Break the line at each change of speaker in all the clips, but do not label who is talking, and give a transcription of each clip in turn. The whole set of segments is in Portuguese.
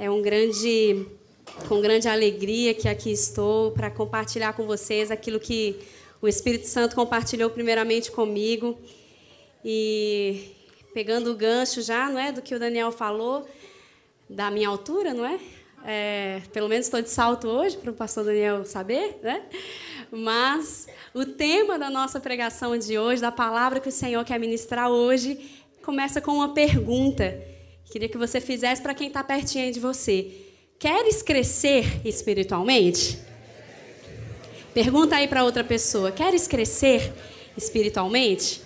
É um grande, com grande alegria que aqui estou para compartilhar com vocês aquilo que o Espírito Santo compartilhou primeiramente comigo. E pegando o gancho já, não é, do que o Daniel falou, da minha altura, não é? é pelo menos estou de salto hoje para o pastor Daniel saber, né? Mas o tema da nossa pregação de hoje, da palavra que o Senhor quer ministrar hoje, começa com uma pergunta. Queria que você fizesse para quem está pertinho de você. Queres crescer espiritualmente? Pergunta aí para outra pessoa. Queres crescer espiritualmente?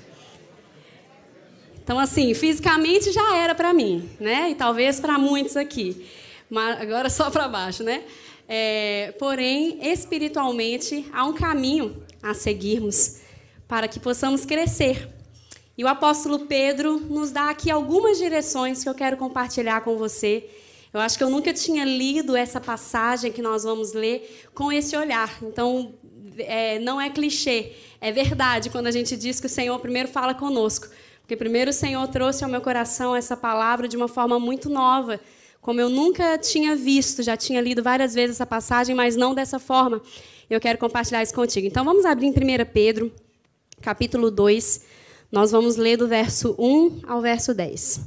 Então, assim, fisicamente já era para mim, né? E talvez para muitos aqui. Mas agora só para baixo, né? É, porém, espiritualmente, há um caminho a seguirmos para que possamos crescer. E o apóstolo Pedro nos dá aqui algumas direções que eu quero compartilhar com você. Eu acho que eu nunca tinha lido essa passagem que nós vamos ler com esse olhar. Então, é, não é clichê, é verdade quando a gente diz que o Senhor primeiro fala conosco. Porque primeiro o Senhor trouxe ao meu coração essa palavra de uma forma muito nova, como eu nunca tinha visto, já tinha lido várias vezes essa passagem, mas não dessa forma. Eu quero compartilhar isso contigo. Então vamos abrir em 1 Pedro, capítulo 2, nós vamos ler do verso 1 ao verso 10.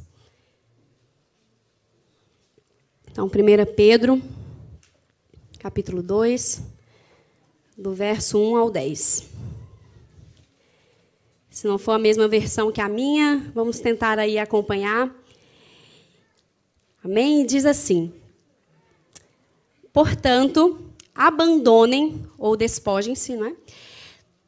Então, 1 Pedro, capítulo 2, do verso 1 ao 10. Se não for a mesma versão que a minha, vamos tentar aí acompanhar. Amém? Diz assim: Portanto, abandonem ou despojem-se, não é?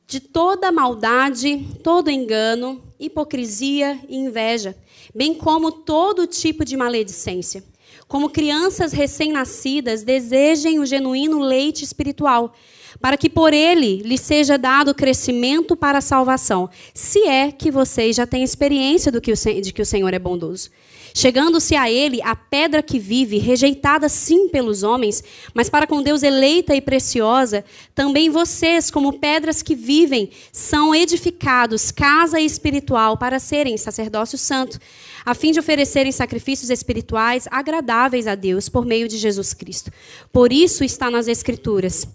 De toda maldade, todo engano, hipocrisia e inveja, bem como todo tipo de maledicência. Como crianças recém-nascidas, desejem o genuíno leite espiritual, para que por ele lhe seja dado crescimento para a salvação, se é que vocês já têm experiência que o, de que o Senhor é bondoso. Chegando-se a ele a pedra que vive, rejeitada sim pelos homens, mas para com Deus eleita e preciosa, também vocês, como pedras que vivem, são edificados casa espiritual para serem sacerdócio santo, a fim de oferecerem sacrifícios espirituais agradáveis a Deus por meio de Jesus Cristo. Por isso está nas Escrituras.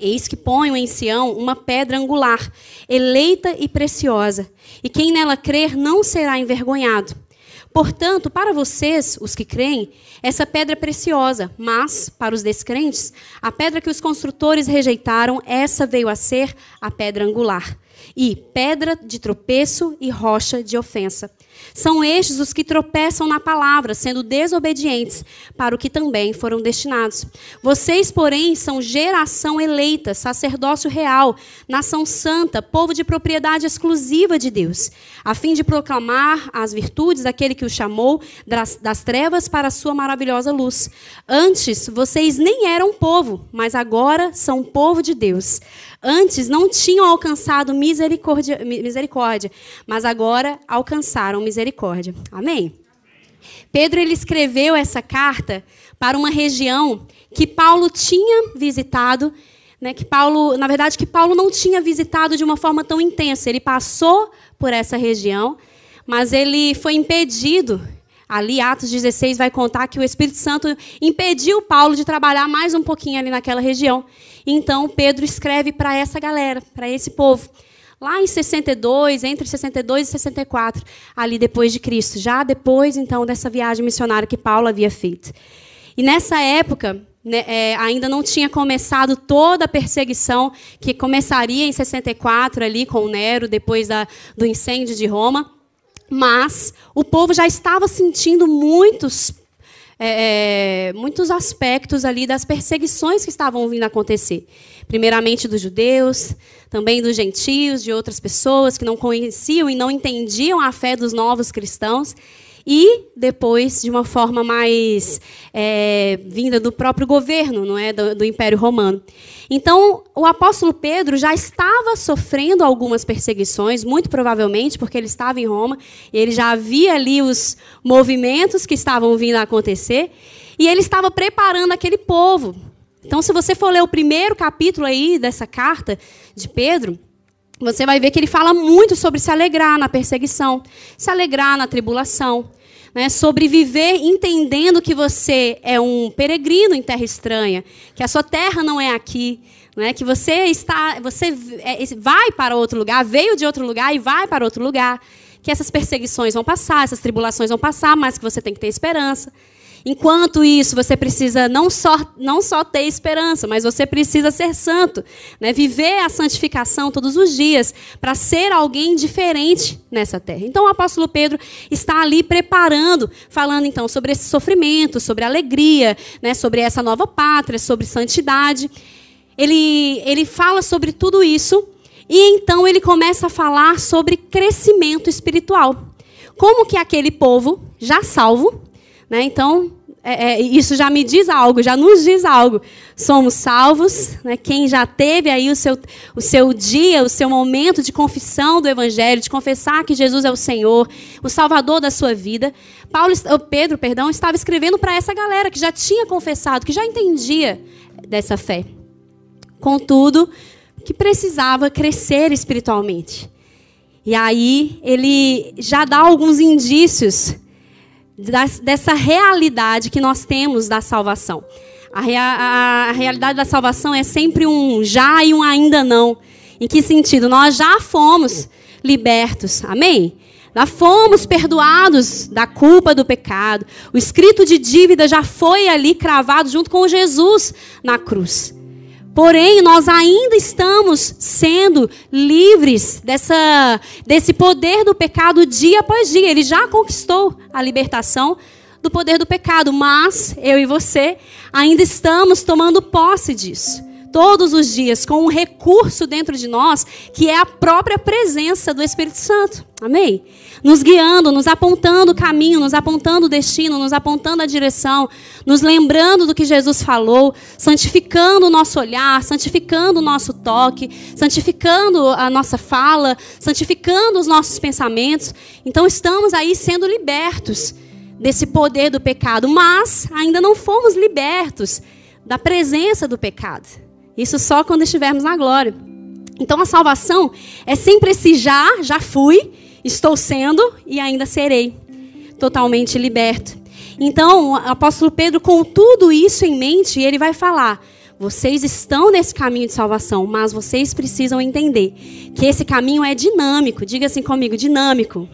Eis que ponho em Sião uma pedra angular, eleita e preciosa, e quem nela crer não será envergonhado. Portanto, para vocês, os que creem, essa pedra é preciosa, mas, para os descrentes, a pedra que os construtores rejeitaram, essa veio a ser a pedra angular, e pedra de tropeço e rocha de ofensa. São estes os que tropeçam na palavra, sendo desobedientes para o que também foram destinados. Vocês, porém, são geração eleita, sacerdócio real, nação santa, povo de propriedade exclusiva de Deus, a fim de proclamar as virtudes daquele que o chamou das, das trevas para a sua maravilhosa luz. Antes, vocês nem eram povo, mas agora são povo de Deus. Antes não tinham alcançado misericórdia, misericórdia mas agora alcançaram misericórdia. Amém? Pedro ele escreveu essa carta para uma região que Paulo tinha visitado, né, que Paulo, na verdade, que Paulo não tinha visitado de uma forma tão intensa. Ele passou por essa região, mas ele foi impedido. Ali, Atos 16 vai contar que o Espírito Santo impediu Paulo de trabalhar mais um pouquinho ali naquela região. Então, Pedro escreve para essa galera, para esse povo. Lá em 62, entre 62 e 64, ali depois de Cristo, já depois então dessa viagem missionária que Paulo havia feito. E nessa época, né, é, ainda não tinha começado toda a perseguição que começaria em 64 ali com Nero, depois da, do incêndio de Roma. Mas o povo já estava sentindo muitos é, é, muitos aspectos ali das perseguições que estavam vindo a acontecer. Primeiramente dos judeus, também dos gentios, de outras pessoas que não conheciam e não entendiam a fé dos novos cristãos e depois de uma forma mais é, vinda do próprio governo, não é, do, do, Império Romano. Então, o apóstolo Pedro já estava sofrendo algumas perseguições, muito provavelmente porque ele estava em Roma e ele já havia ali os movimentos que estavam vindo a acontecer e ele estava preparando aquele povo. Então, se você for ler o primeiro capítulo aí dessa carta de Pedro, você vai ver que ele fala muito sobre se alegrar na perseguição, se alegrar na tribulação. Né, sobre viver entendendo que você é um peregrino em terra estranha, que a sua terra não é aqui, né, que você está, você é, vai para outro lugar, veio de outro lugar e vai para outro lugar, que essas perseguições vão passar, essas tribulações vão passar, mas que você tem que ter esperança. Enquanto isso, você precisa não só, não só ter esperança, mas você precisa ser santo, né? viver a santificação todos os dias, para ser alguém diferente nessa terra. Então, o apóstolo Pedro está ali preparando, falando então sobre esse sofrimento, sobre alegria, né? sobre essa nova pátria, sobre santidade. Ele, ele fala sobre tudo isso e então ele começa a falar sobre crescimento espiritual. Como que aquele povo já salvo, né? Então, é, é, isso já me diz algo, já nos diz algo. Somos salvos, né? quem já teve aí o seu, o seu dia, o seu momento de confissão do Evangelho, de confessar que Jesus é o Senhor, o Salvador da sua vida. Paulo, Pedro, perdão, estava escrevendo para essa galera que já tinha confessado, que já entendia dessa fé. Contudo, que precisava crescer espiritualmente. E aí ele já dá alguns indícios dessa realidade que nós temos da salvação. A, a, a, realidade da salvação é sempre um já e um ainda não. Em que sentido? Nós já fomos libertos. Amém? Já fomos perdoados da culpa do pecado. O escrito de dívida já foi ali cravado junto com Jesus na cruz. Porém, nós ainda estamos sendo livres dessa, desse poder do pecado dia após dia. Ele já conquistou a libertação do poder do pecado, mas eu e você ainda estamos tomando posse disso. Todos os dias, com um recurso dentro de nós, que é a própria presença do Espírito Santo. Amém? nos guiando, nos apontando o caminho, nos apontando o destino, nos apontando a direção, nos lembrando do que Jesus falou, santificando o nosso olhar, santificando o nosso toque, santificando a nossa fala, santificando os nossos pensamentos. Então estamos aí sendo libertos desse poder do pecado, mas ainda não fomos libertos da presença do pecado. Isso só quando estivermos na glória. Então a salvação é sempre esse já, já fui, Estou sendo e ainda serei totalmente liberto. Então, o apóstolo Pedro, com tudo isso em mente, ele vai falar: vocês estão nesse caminho de salvação, mas vocês precisam entender que esse caminho é dinâmico. Diga assim comigo, dinâmico.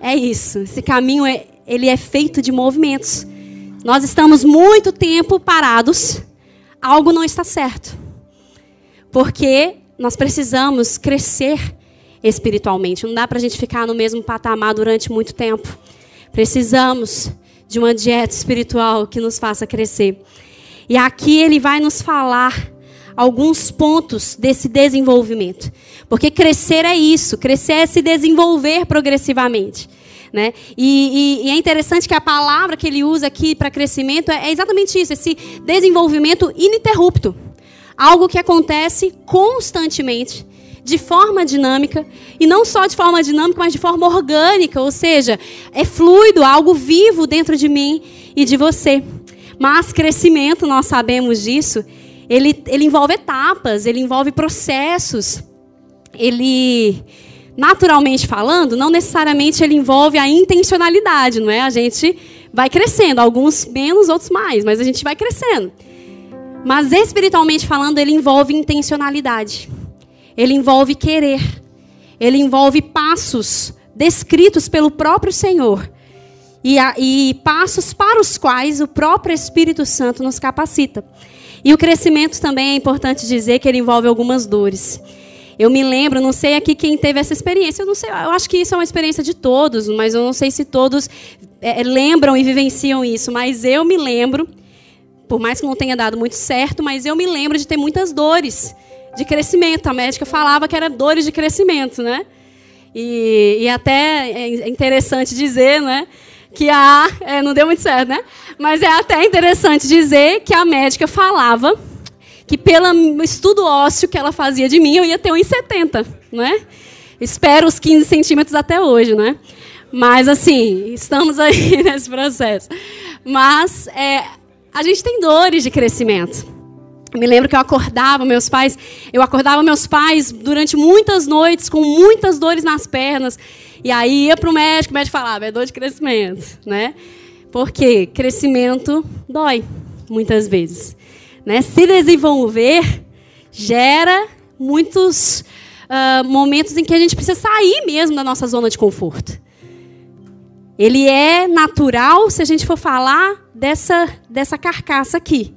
É isso. Esse caminho é, ele é feito de movimentos. Nós estamos muito tempo parados, algo não está certo. Porque nós precisamos crescer espiritualmente. Não dá para a gente ficar no mesmo patamar durante muito tempo. Precisamos de uma dieta espiritual que nos faça crescer. E aqui ele vai nos falar alguns pontos desse desenvolvimento. Porque crescer é isso, crescer é se desenvolver progressivamente. Né? E, e, e, é interessante que a palavra que ele usa aqui para crescimento é, é exatamente isso, esse desenvolvimento ininterrupto. Algo que acontece constantemente de forma dinâmica, e não só de forma dinâmica, mas de forma orgânica, ou seja, é fluido, algo vivo dentro de mim e de você. Mas crescimento, nós sabemos disso, ele, ele envolve etapas, ele envolve processos, ele, naturalmente falando, não necessariamente ele envolve a intencionalidade, não é? A gente vai crescendo, alguns menos, outros mais, mas a gente vai crescendo. Mas espiritualmente falando, ele envolve intencionalidade. Ele envolve querer. Ele envolve passos descritos pelo próprio Senhor. E, e passos para os quais o próprio Espírito Santo nos capacita. E o crescimento também é importante dizer que ele envolve algumas dores. Eu me lembro, não sei aqui quem teve essa experiência, eu não sei, eu acho que isso é uma experiência de todos, mas eu não sei se todos é, lembram e vivenciam isso, mas eu me lembro, por mais que não tenha dado muito certo, mas eu me lembro de ter muitas dores de crescimento. A médica falava que era dores de crescimento, né? E, e até é interessante dizer, né? Que a. É, não deu muito certo, né? Mas é até interessante dizer que a médica falava que pelo estudo ósseo que ela fazia de mim, eu ia ter 1,70, né? Espero os 15 centímetros até hoje, né? Mas, assim, estamos aí nesse processo. Mas é, a gente tem dores de crescimento. Me lembro que eu acordava meus pais, eu acordava meus pais durante muitas noites com muitas dores nas pernas. E aí ia para o médico, o médico falava, é dor de crescimento, né? Porque crescimento dói, muitas vezes. Né? Se desenvolver gera muitos uh, momentos em que a gente precisa sair mesmo da nossa zona de conforto. Ele é natural se a gente for falar dessa, dessa carcaça aqui.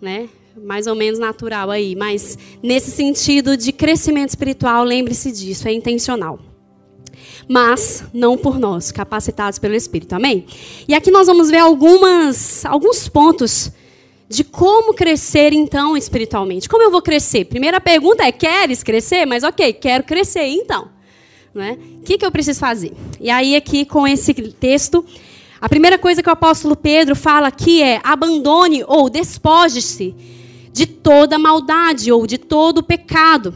Né? Mais ou menos natural aí. Mas nesse sentido de crescimento espiritual, lembre-se disso, é intencional. Mas não por nós, capacitados pelo Espírito. Amém? E aqui nós vamos ver algumas, alguns pontos de como crescer então espiritualmente. Como eu vou crescer? Primeira pergunta é: queres crescer? Mas ok, quero crescer, então. Né? O que, que eu preciso fazer? E aí, aqui com esse texto, a primeira coisa que o apóstolo Pedro fala aqui é: abandone ou despoje-se de toda maldade ou de todo pecado.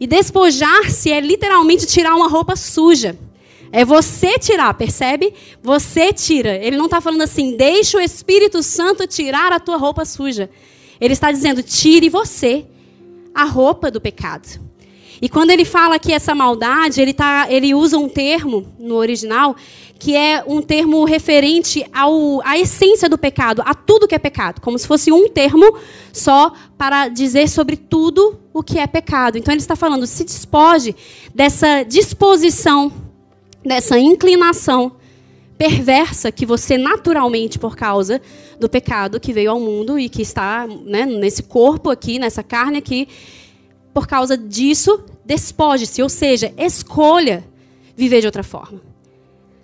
E despojar-se é literalmente tirar uma roupa suja. É você tirar, percebe? Você tira. Ele não está falando assim, deixa o Espírito Santo tirar a tua roupa suja. Ele está dizendo, tire você a roupa do pecado. E quando ele fala que essa maldade, ele, tá, ele usa um termo no original que é um termo referente ao, à essência do pecado, a tudo que é pecado, como se fosse um termo só para dizer sobre tudo o que é pecado. Então ele está falando, se despoje dessa disposição dessa inclinação perversa que você naturalmente, por causa do pecado que veio ao mundo e que está né, nesse corpo aqui, nessa carne aqui, por causa disso, despoje-se, ou seja, escolha viver de outra forma.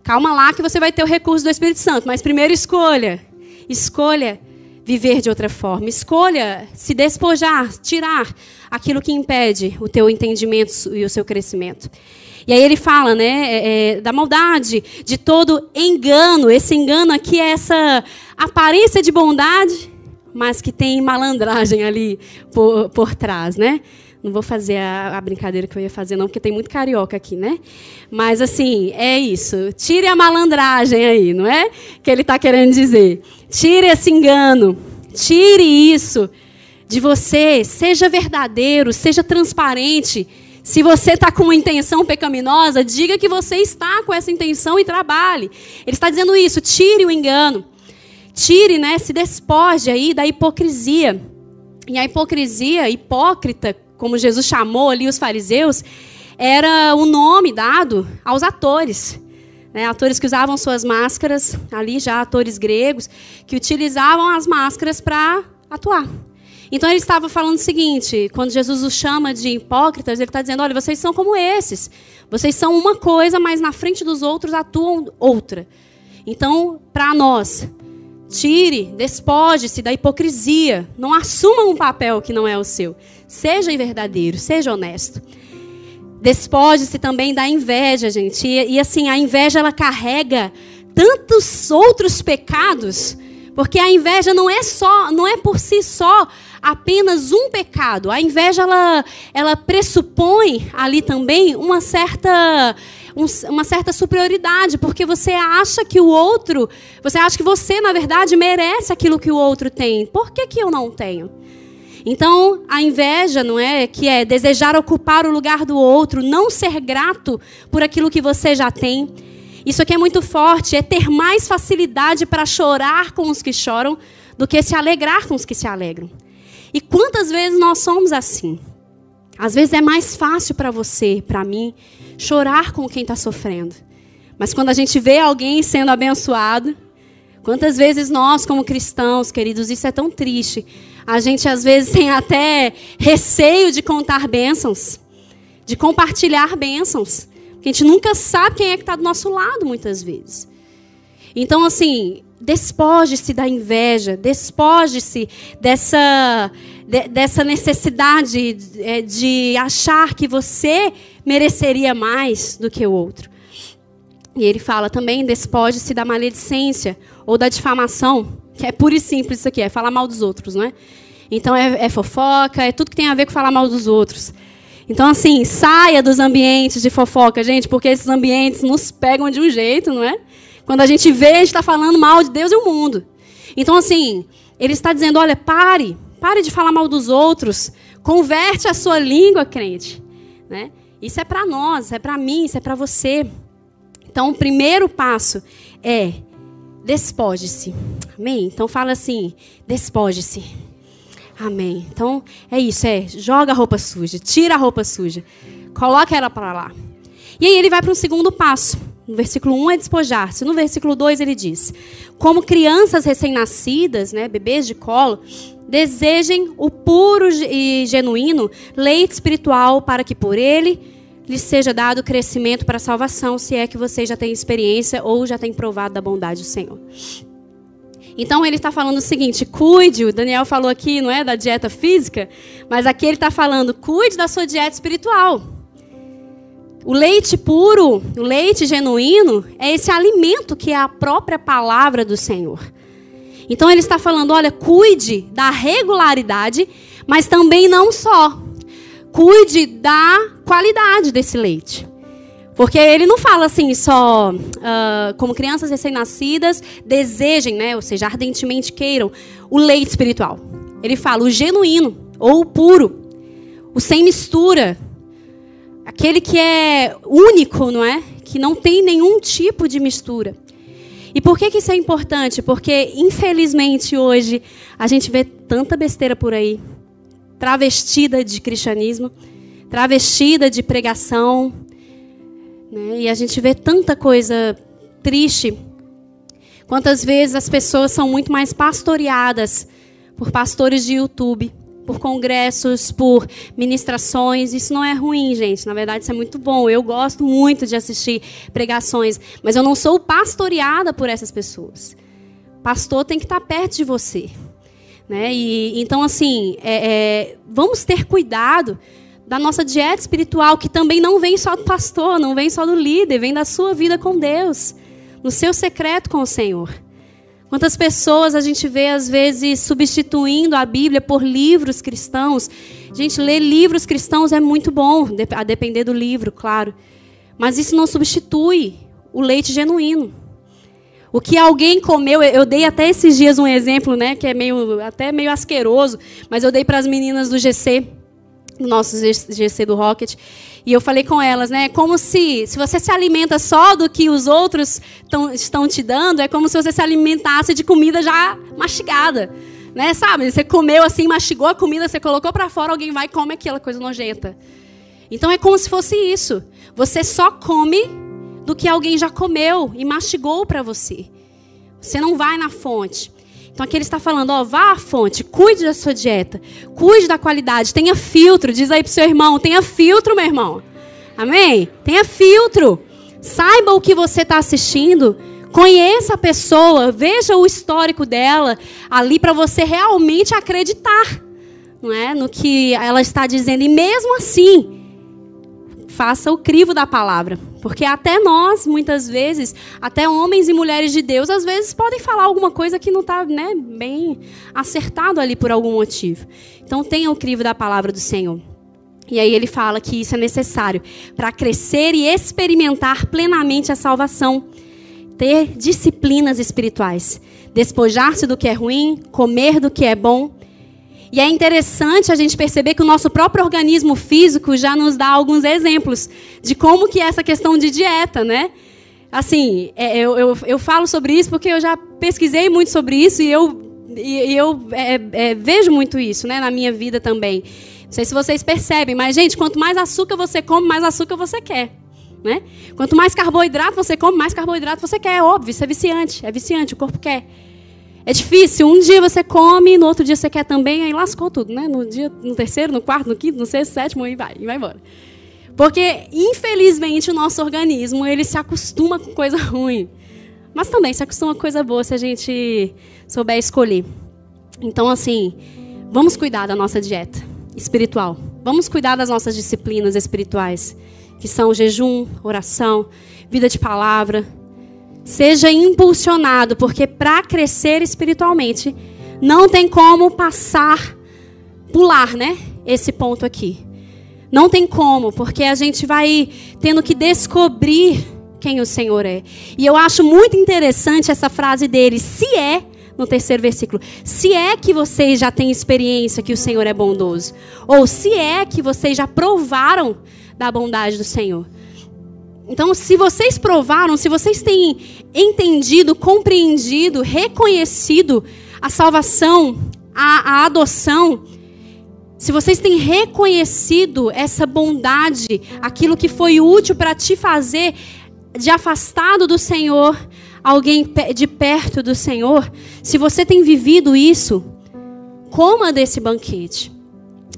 Calma lá que você vai ter o recurso do Espírito Santo, mas primeiro escolha. Escolha viver de outra forma. Escolha se despojar, tirar aquilo que impede o teu entendimento e o seu crescimento. E aí ele fala, né, é, é, da maldade, de todo engano. Esse engano aqui é essa aparência de bondade, mas que tem malandragem ali por, por trás, né? Não vou fazer a, a, brincadeira que eu ia fazer, não, porque tem muito carioca aqui, né? Mas, assim, é isso. Tire a malandragem aí, não é? Que ele está querendo dizer. Tire esse engano. Tire isso de você. Seja verdadeiro, seja transparente. Se você está com uma intenção pecaminosa, diga que você está com essa intenção e trabalhe. Ele está dizendo isso, tire o engano. Tire, né, se despoje aí da hipocrisia. E a hipocrisia, hipócrita, como Jesus chamou ali os fariseus, era o nome dado aos atores. Né, atores que usavam suas máscaras, ali já atores gregos, que utilizavam as máscaras para atuar. Então ele estava falando o seguinte: quando Jesus os chama de hipócritas, ele está dizendo: olha, vocês são como esses. Vocês são uma coisa, mas na frente dos outros atuam outra. Então, para nós, tire, despoje-se da hipocrisia. Não assuma um papel que não é o seu. Seja verdadeiro, seja honesto. Despoje-se também da inveja, gente. E, e assim, a inveja ela carrega tantos outros pecados, porque a inveja não é só, não é por si só apenas um pecado. A inveja ela, ela pressupõe ali também uma certa uma certa superioridade, porque você acha que o outro, você acha que você, na verdade, merece aquilo que o outro tem. Por que, que eu não tenho? Então, a inveja, não é? Que é desejar ocupar o lugar do outro, não ser grato por aquilo que você já tem. Isso aqui é muito forte, é ter mais facilidade para chorar com os que choram do que se alegrar com os que se alegram. E quantas vezes nós somos assim? Às vezes é mais fácil para você, para mim, chorar com quem está sofrendo. Mas quando a gente vê alguém sendo abençoado, quantas vezes nós, como cristãos, queridos, isso é tão triste. A gente às vezes tem até receio de contar bênçãos, de compartilhar bênçãos. Porque a gente nunca sabe quem é que está do nosso lado, muitas vezes. Então, assim, despoje-se da inveja, despoje-se dessa, de, dessa necessidade de, é, de achar que você mereceria mais do que o outro. E ele fala também: despoje-se da maledicência ou da difamação, que é pura e simples isso aqui, é falar mal dos outros, não é? Então é, é fofoca, é tudo que tem a ver com falar mal dos outros. Então, assim, saia dos ambientes de fofoca, gente, porque esses ambientes nos pegam de um jeito, não é? Quando a gente vê, a gente está falando mal de Deus e o mundo. Então, assim, ele está dizendo: olha, pare, pare de falar mal dos outros, converte a sua língua, crente. Né? Isso é para nós, é para mim, isso é para você. Então, o primeiro passo é despoje-se. Amém? Então fala assim: despoje-se. Amém. Então é isso, é joga a roupa suja, tira a roupa suja, coloca ela para lá. E aí ele vai para um segundo passo. No versículo 1 é despojar-se. No versículo 2 ele diz: Como crianças recém-nascidas, né, bebês de colo, desejem o puro e genuíno leite espiritual para que por ele lhes seja dado crescimento para a salvação, se é que você já tem experiência ou já tem provado da bondade do Senhor. Então ele está falando o seguinte: cuide, o Daniel falou aqui, não é, da dieta física, mas aqui ele está falando, cuide da sua dieta espiritual. O leite puro, o leite genuíno, é esse alimento que é a própria palavra do Senhor. Então ele está falando, olha, cuide da regularidade, mas também não só. Cuide da qualidade desse leite. Porque ele não fala assim só uh, como crianças recém-nascidas desejem, né, ou seja, ardentemente queiram o leite espiritual. Ele fala o genuíno ou o puro, o sem mistura, aquele que é único, não é? Que não tem nenhum tipo de mistura. E por que, que isso é importante? Porque infelizmente hoje a gente vê tanta besteira por aí, travestida de cristianismo, travestida de pregação, né? E a gente vê tanta coisa triste. Quantas vezes as pessoas são muito mais pastoreadas por pastores de YouTube, por congressos, por ministrações. Isso não é ruim, gente. Na verdade, isso é muito bom. Eu gosto muito de assistir pregações, mas eu não sou pastoreada por essas pessoas. Pastor tem que estar perto de você. Né? E, então, assim, é, é, vamos ter cuidado da nossa dieta espiritual, que também não vem só do pastor, não vem só do líder, vem da sua vida com Deus, no seu secreto com o Senhor. Quantas pessoas a gente vê, às vezes, substituindo a Bíblia por livros cristãos. Gente, ler livros cristãos é muito bom, a depender do livro, claro. Mas isso não substitui o leite genuíno. O que alguém comeu, eu dei até esses dias um exemplo, né, que é meio até meio asqueroso, mas eu dei para as meninas do GC no nosso GC do Rocket. E eu falei com elas, né? Como se, se você se alimenta só do que os outros tão, estão te dando, é como se você se alimentasse de comida já mastigada. Né? Sabe? Você comeu assim, mastigou a comida, você colocou para fora, alguém vai e come aquela coisa nojenta. Então é como se fosse isso. Você só come do que alguém já comeu e mastigou para você. Você não vai na fonte. Então aqui ele está falando, ó, vá à fonte, cuide da sua dieta, cuide da qualidade, tenha filtro, diz aí pro seu irmão, tenha filtro, meu irmão. Amém? Tenha filtro. Saiba o que você está assistindo. Conheça a pessoa, veja o histórico dela ali para você realmente acreditar, não é, no que ela está dizendo. E mesmo assim, faça o crivo da palavra. Porque até nós, muitas vezes, até homens e mulheres de Deus, às vezes podem falar alguma coisa que não está né, bem acertado ali por algum motivo. Então tenha o crivo da palavra do Senhor. E aí ele fala que isso é necessário para crescer e experimentar plenamente a salvação. Ter disciplinas espirituais. Despojar-se do que é ruim, comer do que é bom e é interessante a gente perceber que o nosso próprio organismo físico já nos dá alguns exemplos de como que é essa questão de dieta, né? Assim, é, eu, eu, eu falo sobre isso porque eu já pesquisei muito sobre isso e eu, e, eu é, é, vejo muito isso né, na minha vida também. Não sei se vocês percebem, mas, gente, quanto mais açúcar você come, mais açúcar você quer. Né? Quanto mais carboidrato você come, mais carboidrato você quer. É óbvio, isso é viciante. É viciante, o corpo quer. É difícil. Um dia você come, no outro dia você quer também, aí lascou tudo, né? No dia, no terceiro, no quarto, no quinto, no sexto, sétimo, e vai, e vai embora. Porque, infelizmente, o nosso organismo, ele se acostuma com coisa ruim. Mas também se acostuma com coisa boa se a gente souber escolher. Então, assim, vamos cuidar da nossa dieta espiritual. Vamos cuidar das nossas disciplinas espirituais, que são jejum, oração, vida de palavra, Seja impulsionado, porque para crescer espiritualmente, não tem como passar, pular, né? Esse ponto aqui. Não tem como, porque a gente vai tendo que descobrir quem o Senhor é. E eu acho muito interessante essa frase dele, se é, no terceiro versículo, se é que vocês já têm experiência que o Senhor é bondoso, ou se é que vocês já provaram da bondade do Senhor. Então, se vocês provaram, se vocês têm entendido, compreendido, reconhecido a salvação, a, a adoção, se vocês têm reconhecido essa bondade, aquilo que foi útil para te fazer de afastado do Senhor, alguém de perto do Senhor, se você tem vivido isso, coma desse banquete.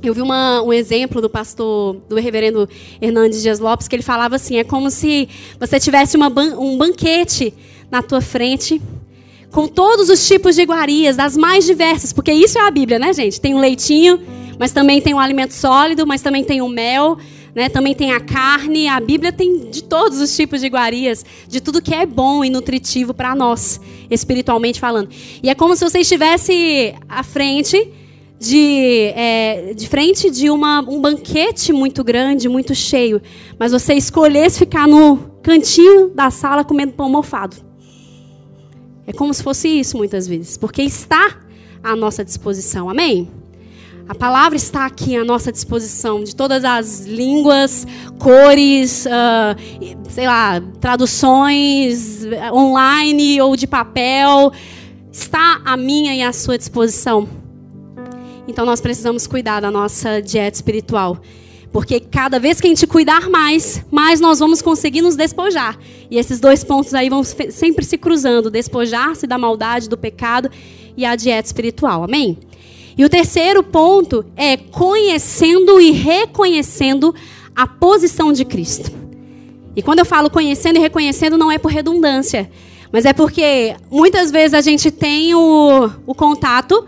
Eu vi uma, um exemplo do pastor, do reverendo Hernandes Dias Lopes, que ele falava assim: é como se você tivesse uma, um banquete na tua frente, com todos os tipos de iguarias, das mais diversas, porque isso é a Bíblia, né, gente? Tem um leitinho, mas também tem um alimento sólido, mas também tem o mel, né? Também tem a carne. A Bíblia tem de todos os tipos de iguarias, de tudo que é bom e nutritivo para nós, espiritualmente falando. E é como se você estivesse à frente de, é, de frente de uma, um banquete muito grande, muito cheio, mas você escolhesse ficar no cantinho da sala comendo pão mofado. É como se fosse isso muitas vezes, porque está à nossa disposição. Amém? A palavra está aqui à nossa disposição, de todas as línguas, cores, uh, sei lá, traduções online ou de papel. Está à minha e à sua disposição. Então nós precisamos cuidar da nossa dieta espiritual. Porque cada vez que a gente cuidar mais, mais nós vamos conseguir nos despojar. E esses dois pontos aí vão sempre se cruzando: despojar-se da maldade, do pecado e a dieta espiritual. Amém? E o terceiro ponto é conhecendo e reconhecendo a posição de Cristo. E quando eu falo conhecendo e reconhecendo, não é por redundância, mas é porque muitas vezes a gente tem o, o contato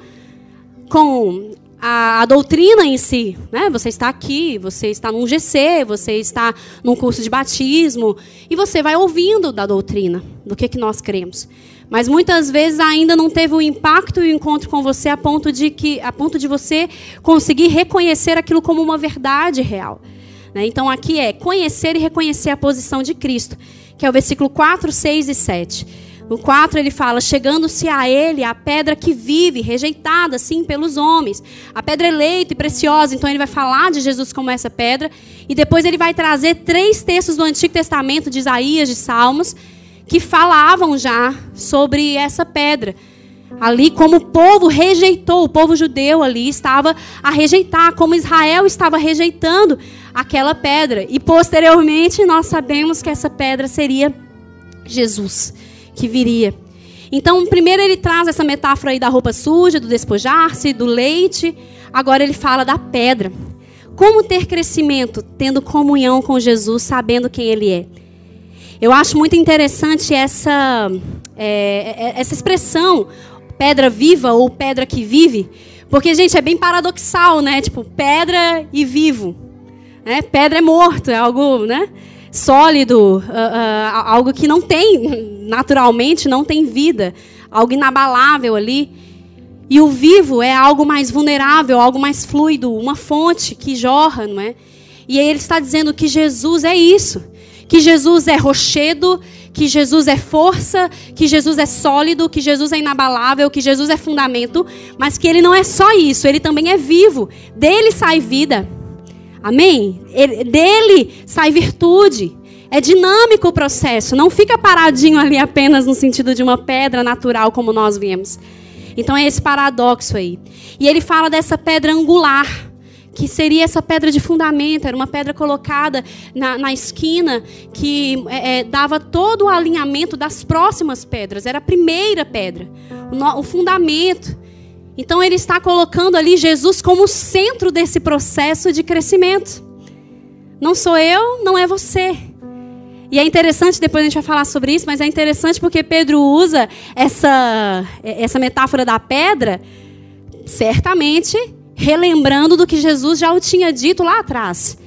com a, a, doutrina em si. Né? Você está aqui, você está num GC, você está num curso de batismo, e você vai ouvindo da doutrina, do que, que nós cremos mas muitas vezes ainda não teve o impacto e o encontro com você a ponto de que a ponto de você conseguir reconhecer aquilo como uma verdade real. Né? Então aqui é conhecer e reconhecer a posição de Cristo, que é o versículo 4, 6 e 7. No 4 ele fala: Chegando-se a ele a pedra que vive, rejeitada sim pelos homens. A pedra eleita e preciosa. Então ele vai falar de Jesus como essa pedra. E depois ele vai trazer três textos do Antigo Testamento, de Isaías, de Salmos, que falavam já sobre essa pedra. Ali, como o povo rejeitou, o povo judeu ali estava a rejeitar, como Israel estava rejeitando aquela pedra. E posteriormente nós sabemos que essa pedra seria Jesus, que viria. Então, primeiro ele traz essa metáfora aí da roupa suja, do despojar-se, do leite. Agora ele fala da pedra. Como ter crescimento tendo comunhão com Jesus, sabendo quem ele é? Eu acho muito interessante essa, é, é, essa expressão, pedra viva ou pedra que vive, porque, gente, é bem paradoxal, né? Tipo, pedra e vivo. Né? Pedra é morto, é algo né? Sólido, uh, uh, algo que não tem, naturalmente, não tem vida, algo inabalável ali. E o vivo é algo mais vulnerável, algo mais fluido, uma fonte que jorra, não é? E aí ele está dizendo que Jesus é isso que Jesus é rochedo, que Jesus é força, que Jesus é sólido, que Jesus é inabalável, que Jesus é fundamento, mas que ele não é só isso, ele também é vivo. Dele sai vida. Amém? Ele, dele sai virtude. É dinâmico o processo, não fica paradinho ali apenas no sentido de uma pedra natural como nós vemos. Então é esse paradoxo aí. E ele fala dessa pedra angular que seria essa pedra de fundamento, era uma pedra colocada na, na esquina que é, é, dava todo o alinhamento das próximas pedras, era a primeira pedra, o, o fundamento. Então ele está colocando ali Jesus como centro desse processo de crescimento. Não sou eu, não é você. E é interessante, depois a gente vai falar sobre isso, mas é interessante porque Pedro usa essa, essa metáfora da pedra, certamente relembrando do que Jesus já o tinha dito lá atrás.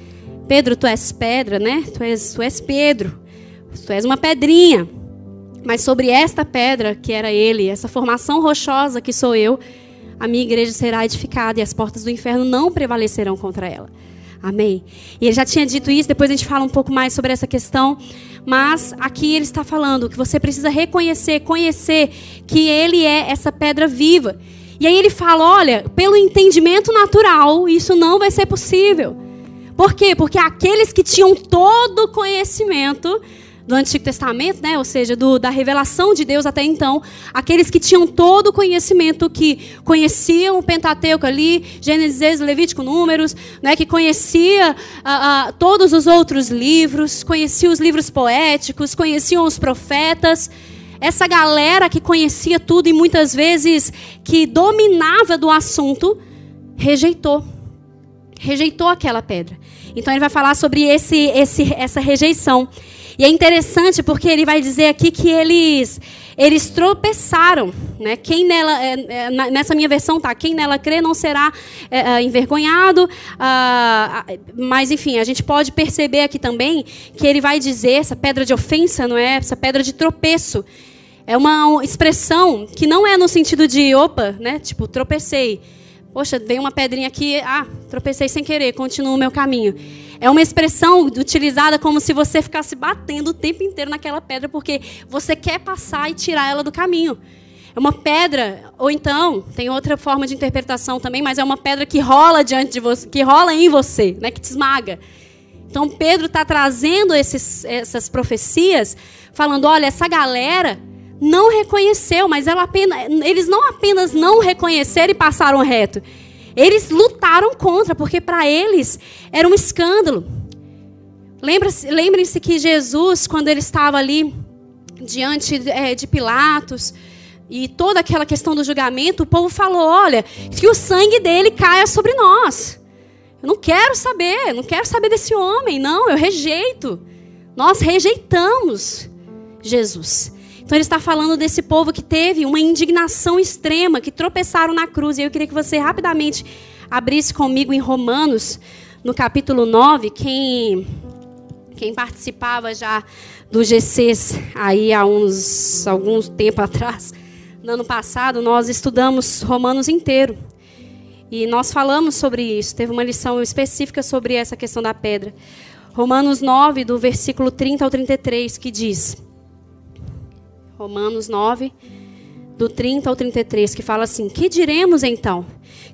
Pedro, tu és pedra, né? Tu és, tu és Pedro. Tu és uma pedrinha. Mas sobre esta pedra, que era ele, essa formação rochosa que sou eu, a minha igreja será edificada e as portas do inferno não prevalecerão contra ela. Amém. E ele já tinha dito isso, depois a gente fala um pouco mais sobre essa questão. Mas aqui ele está falando que você precisa reconhecer, conhecer que ele é essa pedra viva e aí ele fala: olha, pelo entendimento natural, isso não vai ser possível. Por quê? Porque aqueles que tinham todo o conhecimento do Antigo Testamento, né? ou seja, do, da revelação de Deus até então, aqueles que tinham todo o conhecimento, que conheciam o Pentateuco ali, Gênesis, Levítico, Números, né? que conhecia ah, ah, todos os outros livros, conhecia os livros poéticos, conheciam os profetas. Essa galera que conhecia tudo e muitas vezes que dominava do assunto, rejeitou. Rejeitou aquela pedra. Então ele vai falar sobre esse, esse, essa rejeição. E é interessante porque ele vai dizer aqui que eles eles tropeçaram, né? Quem nela é, é, nessa minha versão tá, quem nela crê não será é, é envergonhado. Ah, mas enfim, a gente pode perceber aqui também que ele vai dizer essa pedra de ofensa, não é? Essa pedra de tropeço. É uma expressão que não é no sentido de opa, né? Tipo tropecei. Poxa, veio uma pedrinha aqui, ah, tropecei sem querer, continuo o meu caminho. É uma expressão utilizada como se você ficasse batendo o tempo inteiro naquela pedra porque você quer passar e tirar ela do caminho. É uma pedra, ou então, tem outra forma de interpretação também, mas é uma pedra que rola diante de você, que rola em você, né, que te esmaga. Então Pedro está trazendo esses, essas profecias, falando: olha, essa galera não reconheceu, mas apenas, eles não apenas não reconheceram e passaram reto. Eles lutaram contra, porque para eles era um escândalo. Lembrem-se que Jesus, quando ele estava ali diante é, de Pilatos e toda aquela questão do julgamento, o povo falou: olha, que o sangue dele caia sobre nós. Eu não quero saber, não quero saber desse homem, não, eu rejeito. Nós rejeitamos Jesus. Então ele está falando desse povo que teve uma indignação extrema, que tropeçaram na cruz. E eu queria que você rapidamente abrisse comigo em Romanos, no capítulo 9, quem quem participava já do GCs aí há uns alguns tempo atrás, no ano passado, nós estudamos Romanos inteiro. E nós falamos sobre isso, teve uma lição específica sobre essa questão da pedra. Romanos 9, do versículo 30 ao 33, que diz: Romanos 9, do 30 ao 33, que fala assim: Que diremos então?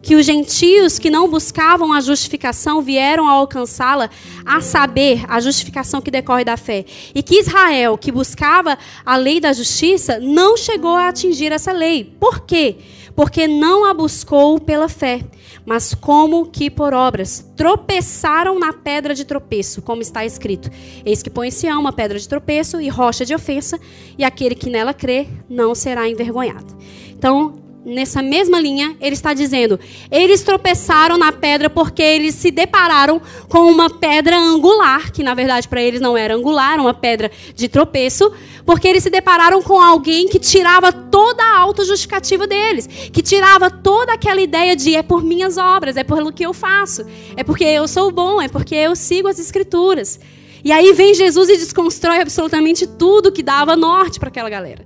Que os gentios que não buscavam a justificação vieram a alcançá-la, a saber, a justificação que decorre da fé. E que Israel, que buscava a lei da justiça, não chegou a atingir essa lei. Por quê? Porque não a buscou pela fé mas como que por obras tropeçaram na pedra de tropeço, como está escrito: Eis que põe Sião uma pedra de tropeço e rocha de ofensa, e aquele que nela crê não será envergonhado. Então, nessa mesma linha, ele está dizendo: eles tropeçaram na pedra porque eles se depararam com uma pedra angular, que na verdade para eles não era angular, uma pedra de tropeço, porque eles se depararam com alguém que tirava toda a autojustificativa deles, que tirava toda aquela ideia de é por minhas obras, é pelo que eu faço, é porque eu sou bom, é porque eu sigo as escrituras. E aí vem Jesus e desconstrói absolutamente tudo que dava norte para aquela galera.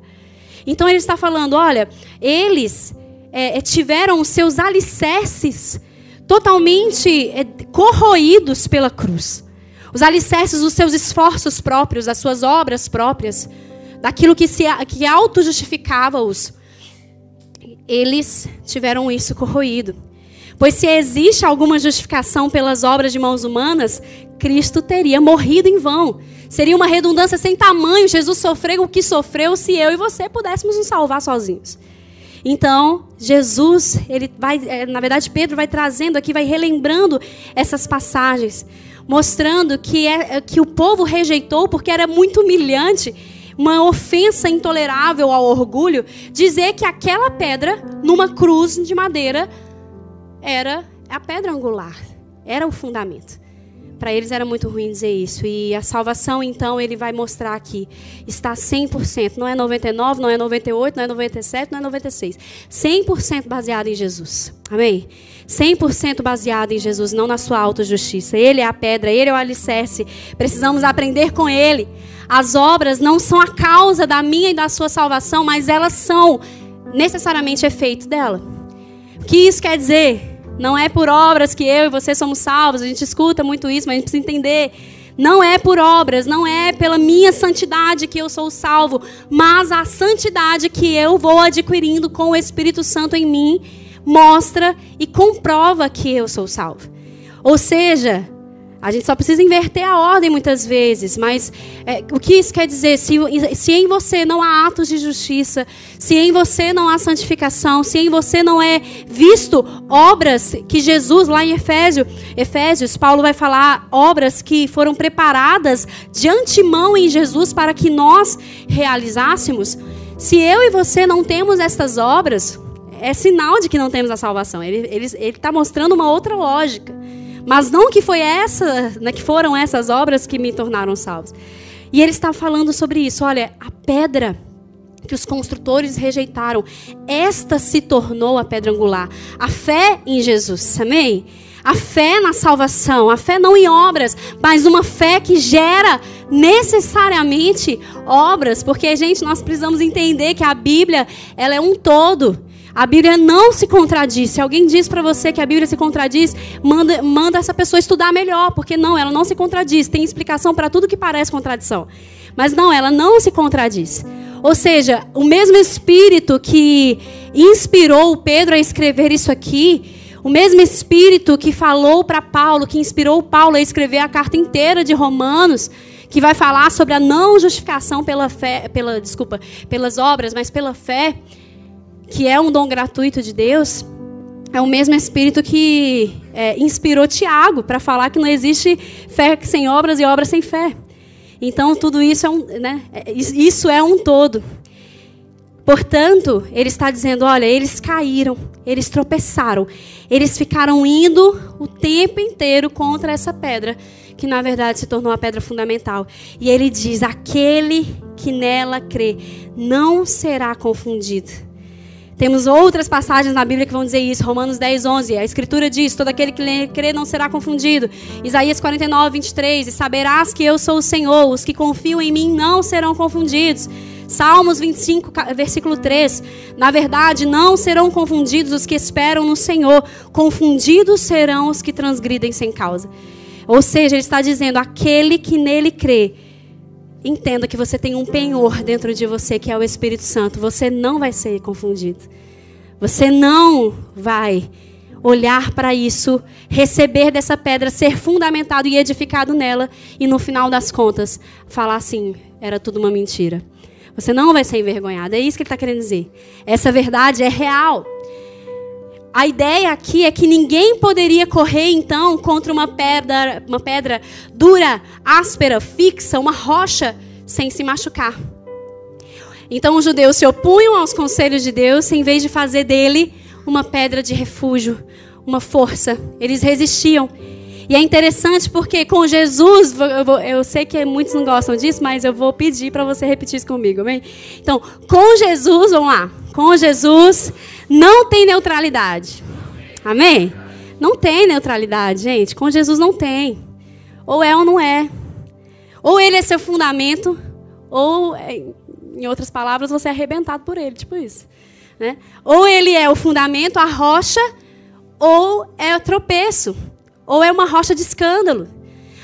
Então ele está falando: olha, eles é, é, tiveram os seus alicerces totalmente é, corroídos pela cruz. Os alicerces dos seus esforços próprios, das suas obras próprias, daquilo que, que auto-justificava-os. Eles tiveram isso corroído. Pois se existe alguma justificação pelas obras de mãos humanas, Cristo teria morrido em vão. Seria uma redundância sem tamanho Jesus sofreu o que sofreu se eu e você pudéssemos nos salvar sozinhos. Então, Jesus, ele vai, é, na verdade, Pedro vai trazendo aqui, vai relembrando essas passagens, mostrando que, é, é, que o povo rejeitou porque era muito humilhante, uma ofensa intolerável ao orgulho, dizer que aquela pedra, numa cruz de madeira, era a pedra angular, era o fundamento. Para eles era muito ruim dizer isso. E a salvação, então, ele vai mostrar aqui. Está 100%. Não é 99, não é 98, não é 97, não é 96. 100% baseado em Jesus. Amém? 100% baseado em Jesus, não na sua autojustiça. Ele é a pedra, ele é o alicerce. Precisamos aprender com ele. As obras não são a causa da minha e da sua salvação, mas elas são necessariamente efeito dela. O que isso quer dizer? Não é por obras que eu e você somos salvos. A gente escuta muito isso, mas a gente precisa entender. Não é por obras, não é pela minha santidade que eu sou salvo, mas a santidade que eu vou adquirindo com o Espírito Santo em mim mostra e comprova que eu sou salvo. Ou seja, A gente só precisa inverter a ordem muitas vezes, mas é, o que isso quer dizer? Se, se em você não há atos de justiça, se em você não há santificação, se em você não é visto obras que Jesus, lá em Efésio, Efésios, Paulo vai falar obras que foram preparadas de antemão em Jesus para que nós realizássemos. Se eu e você não temos essas obras, é sinal de que não temos a salvação. Ele está mostrando uma outra lógica. Mas não que foi essa, né, que foram essas obras que me tornaram salvos. E ele está falando sobre isso. Olha, a pedra que os construtores rejeitaram, esta se tornou a pedra angular. A fé em Jesus, amém? A fé na salvação, a fé não em obras, mas uma fé que gera necessariamente obras, porque gente, nós precisamos entender que a Bíblia, ela é um todo. A Bíblia não se contradiz. Se alguém diz para você que a Bíblia se contradiz, manda, manda essa pessoa estudar melhor, porque não, ela não se contradiz. Tem explicação para tudo que parece contradição. Mas não, ela não se contradiz. Ou seja, o mesmo Espírito que inspirou Pedro a escrever isso aqui, o mesmo Espírito que falou para Paulo, que inspirou Paulo a escrever a carta inteira de Romanos, que vai falar sobre a não justificação pela fé, pela desculpa, pelas obras, mas pela fé que é um dom gratuito de Deus, é o mesmo Espírito que é, inspirou Tiago para falar que não existe fé sem obras e obras sem fé. Então, tudo isso é um, né, é, isso é um todo. Portanto, ele está dizendo: olha, eles caíram, eles tropeçaram, eles ficaram indo o tempo inteiro contra essa pedra, que na verdade se tornou a pedra fundamental. E ele diz: aquele que nela crê não será confundido. Temos outras passagens na Bíblia que vão dizer isso. Romanos 10, 11. A Escritura diz: Todo aquele que crê não será confundido. Isaías 49, 23. E saberás que eu sou o Senhor. Os que confiam em mim não serão confundidos. Salmos 25, versículo 3. Na verdade, não serão confundidos os que esperam no Senhor. Confundidos serão os que transgridem sem causa. Ou seja, ele está dizendo: aquele que nele crê Entenda que você tem um penhor dentro de você que é o Espírito Santo. Você não vai ser confundido. Você não vai olhar para isso, receber dessa pedra, ser fundamentado e edificado nela e no final das contas falar assim: era tudo uma mentira. Você não vai ser envergonhado. É isso que ele está querendo dizer. Essa verdade é real. A ideia aqui é que ninguém poderia correr então contra uma pedra, uma pedra dura, áspera, fixa, uma rocha, sem se machucar. Então os judeus se opunham aos conselhos de Deus em vez de fazer dele uma pedra de refúgio, uma força. Eles resistiam. E é interessante porque com Jesus, eu, vou, eu, sei que muitos não gostam disso, mas eu vou pedir para você repetir isso comigo, amém? Então, com Jesus, vamos lá. Com Jesus, não tem neutralidade. Amém? Não tem neutralidade, gente. Com Jesus não tem. Ou é ou não é. Ou ele é seu fundamento, ou, é, em outras palavras, você é arrebentado por ele, tipo isso. Né? Ou ele é o fundamento, a rocha, ou é o tropeço, ou é uma rocha de escândalo.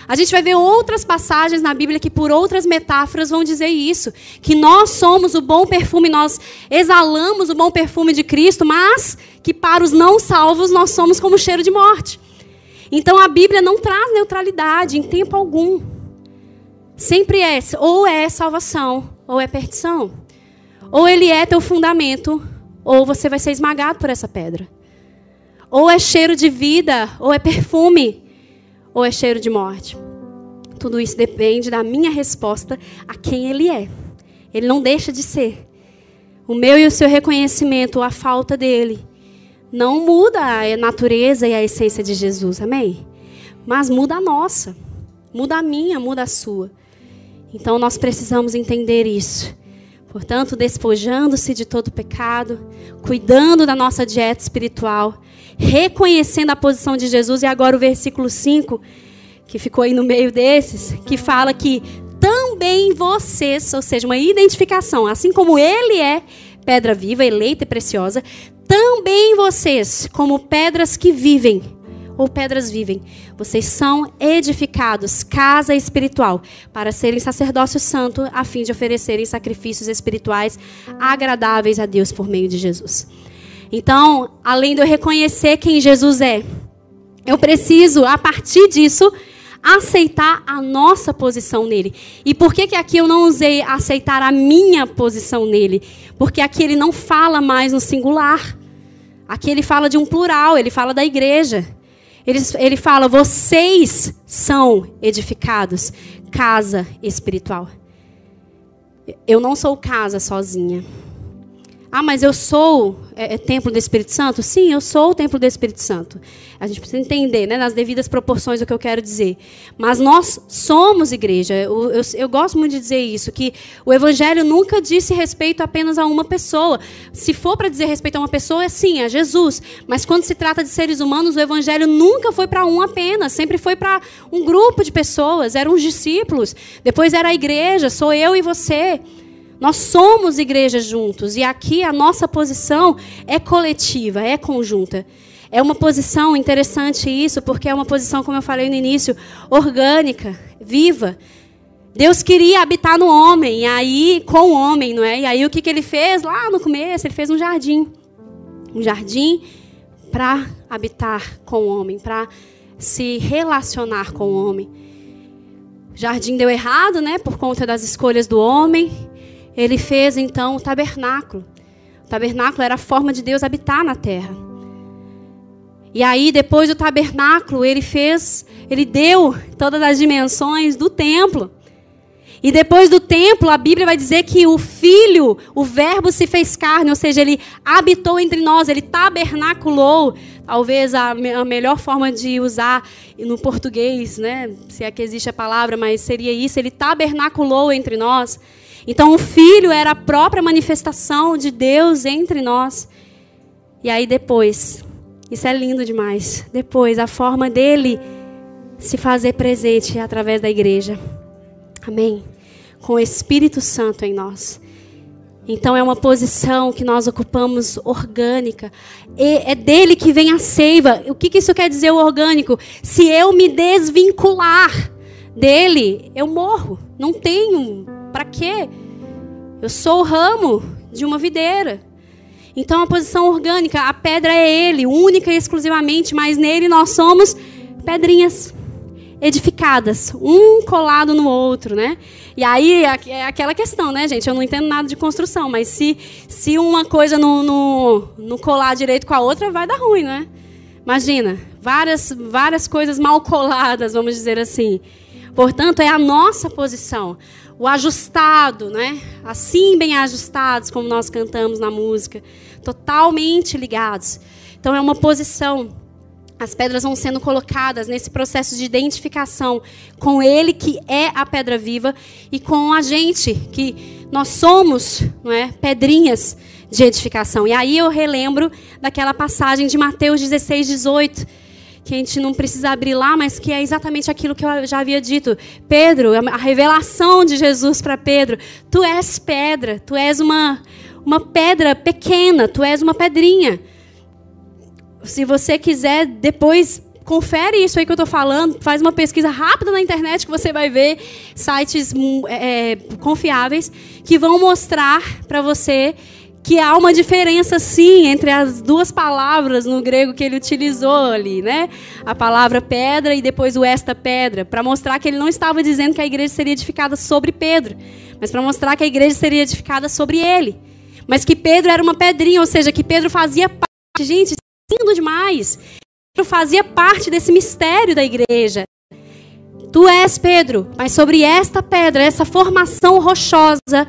A gente vai ver outras passagens na Bíblia que, por outras metáforas, vão dizer isso: que nós somos o bom perfume, nós exalamos o bom perfume de Cristo, mas que para os não salvos nós somos como cheiro de morte. Então a Bíblia não traz neutralidade em tempo algum. Sempre é, ou é salvação, ou é perdição. Ou ele é teu fundamento, ou você vai ser esmagado por essa pedra. Ou é cheiro de vida, ou é perfume ou é cheiro de morte? Tudo isso depende da minha resposta a quem Ele é. Ele não deixa de ser. O meu e o seu reconhecimento, a falta dele, não muda a natureza e a essência de Jesus, amém? Mas muda a nossa, muda a minha, muda a sua. Então nós precisamos entender isso. Portanto, despojando-se de todo pecado, cuidando da nossa dieta espiritual, reconhecendo a posição de Jesus. E agora o versículo 5, que ficou aí no meio desses, que fala que também vocês, ou seja, uma identificação, assim como ele é pedra viva, eleita e preciosa, também vocês, como pedras que vivem, ou pedras vivem, vocês são edificados, casa espiritual, para serem sacerdócio santo, a fim de oferecerem sacrifícios espirituais agradáveis a Deus por meio de Jesus. Então, além de eu reconhecer quem Jesus é, eu preciso, a partir disso, aceitar a nossa posição nele. E por que, que aqui eu não usei aceitar a minha posição nele? Porque aqui ele não fala mais no singular. Aqui ele fala de um plural, ele fala da igreja. Ele, ele fala: vocês são edificados, casa espiritual. Eu não sou casa sozinha. Ah, mas eu sou é, é, templo do Espírito Santo? Sim, eu sou o templo do Espírito Santo. A gente precisa entender, né, nas devidas proporções, o que eu quero dizer. Mas nós somos igreja. Eu, eu, eu, gosto muito de dizer isso, que o Evangelho nunca disse respeito apenas a uma pessoa. Se for para dizer respeito a uma pessoa, é sim, é Jesus. Mas quando se trata de seres humanos, o Evangelho nunca foi para um apenas, sempre foi para um grupo de pessoas. Eram os discípulos, depois era a igreja, sou eu e você. Nós somos igreja juntos e aqui a nossa posição é coletiva, é conjunta. É uma posição interessante isso, porque é uma posição, como eu falei no início, orgânica, viva. Deus queria habitar no homem, e aí com o homem, não é? E aí o que, que ele fez lá no começo? Ele fez um jardim. Um jardim para habitar com o homem, para se relacionar com o homem. O jardim deu errado, né, por conta das escolhas do homem ele fez então o tabernáculo. O tabernáculo era a forma de Deus habitar na terra. E aí, depois do tabernáculo, ele fez, ele deu todas as dimensões do templo. E depois do templo, a Bíblia vai dizer que o Filho, o Verbo se fez carne, ou seja, ele habitou entre nós, ele tabernaculou. Talvez a, a melhor forma de usar no português, né? Se é que existe a palavra, mas seria isso. Ele tabernaculou entre nós. Então o filho era a própria manifestação de Deus entre nós. E aí depois, isso é lindo demais. Depois, a forma dele se fazer presente através da igreja. Amém. Com o Espírito Santo em nós. Então é uma posição que nós ocupamos orgânica. E é dele que vem a seiva. O que, que isso quer dizer, o orgânico? Se eu me desvincular dele, eu morro. Não tenho para quê? Eu sou o ramo de uma videira. Então a posição orgânica, a pedra é ele, única e exclusivamente, mas nele nós somos pedrinhas edificadas, um colado no outro, né? E aí é aquela questão, né, gente? Eu não entendo nada de construção, mas se, se uma coisa não no, no colar direito com a outra, vai dar ruim, né? Imagina, várias, várias coisas mal coladas, vamos dizer assim. Portanto, é a nossa posição o ajustado, né? Assim bem ajustados, como nós cantamos na música, totalmente ligados. Então é uma posição. As pedras vão sendo colocadas nesse processo de identificação com ele que é a pedra viva e com a gente que nós somos, não é, pedrinhas de edificação. E aí eu relembro daquela passagem de Mateus 16, 18 que a gente não precisa abrir lá, mas que é exatamente aquilo que eu já havia dito. Pedro, a revelação de Jesus para Pedro: tu és pedra, tu és uma, uma pedra pequena, tu és uma pedrinha. Se você quiser, depois confere isso aí que eu estou falando, faz uma pesquisa rápida na internet que você vai ver sites hum, é, é, confiáveis que vão mostrar para você que há uma diferença sim entre as duas palavras no grego que ele utilizou ali, né? A palavra pedra e depois o esta pedra, para mostrar que ele não estava dizendo que a igreja seria edificada sobre Pedro, mas para mostrar que a igreja seria edificada sobre ele. Mas que Pedro era uma pedrinha, ou seja, que Pedro fazia parte, gente, lindo demais. Pedro fazia parte desse mistério da igreja. Tu és Pedro, mas sobre esta pedra, essa formação rochosa,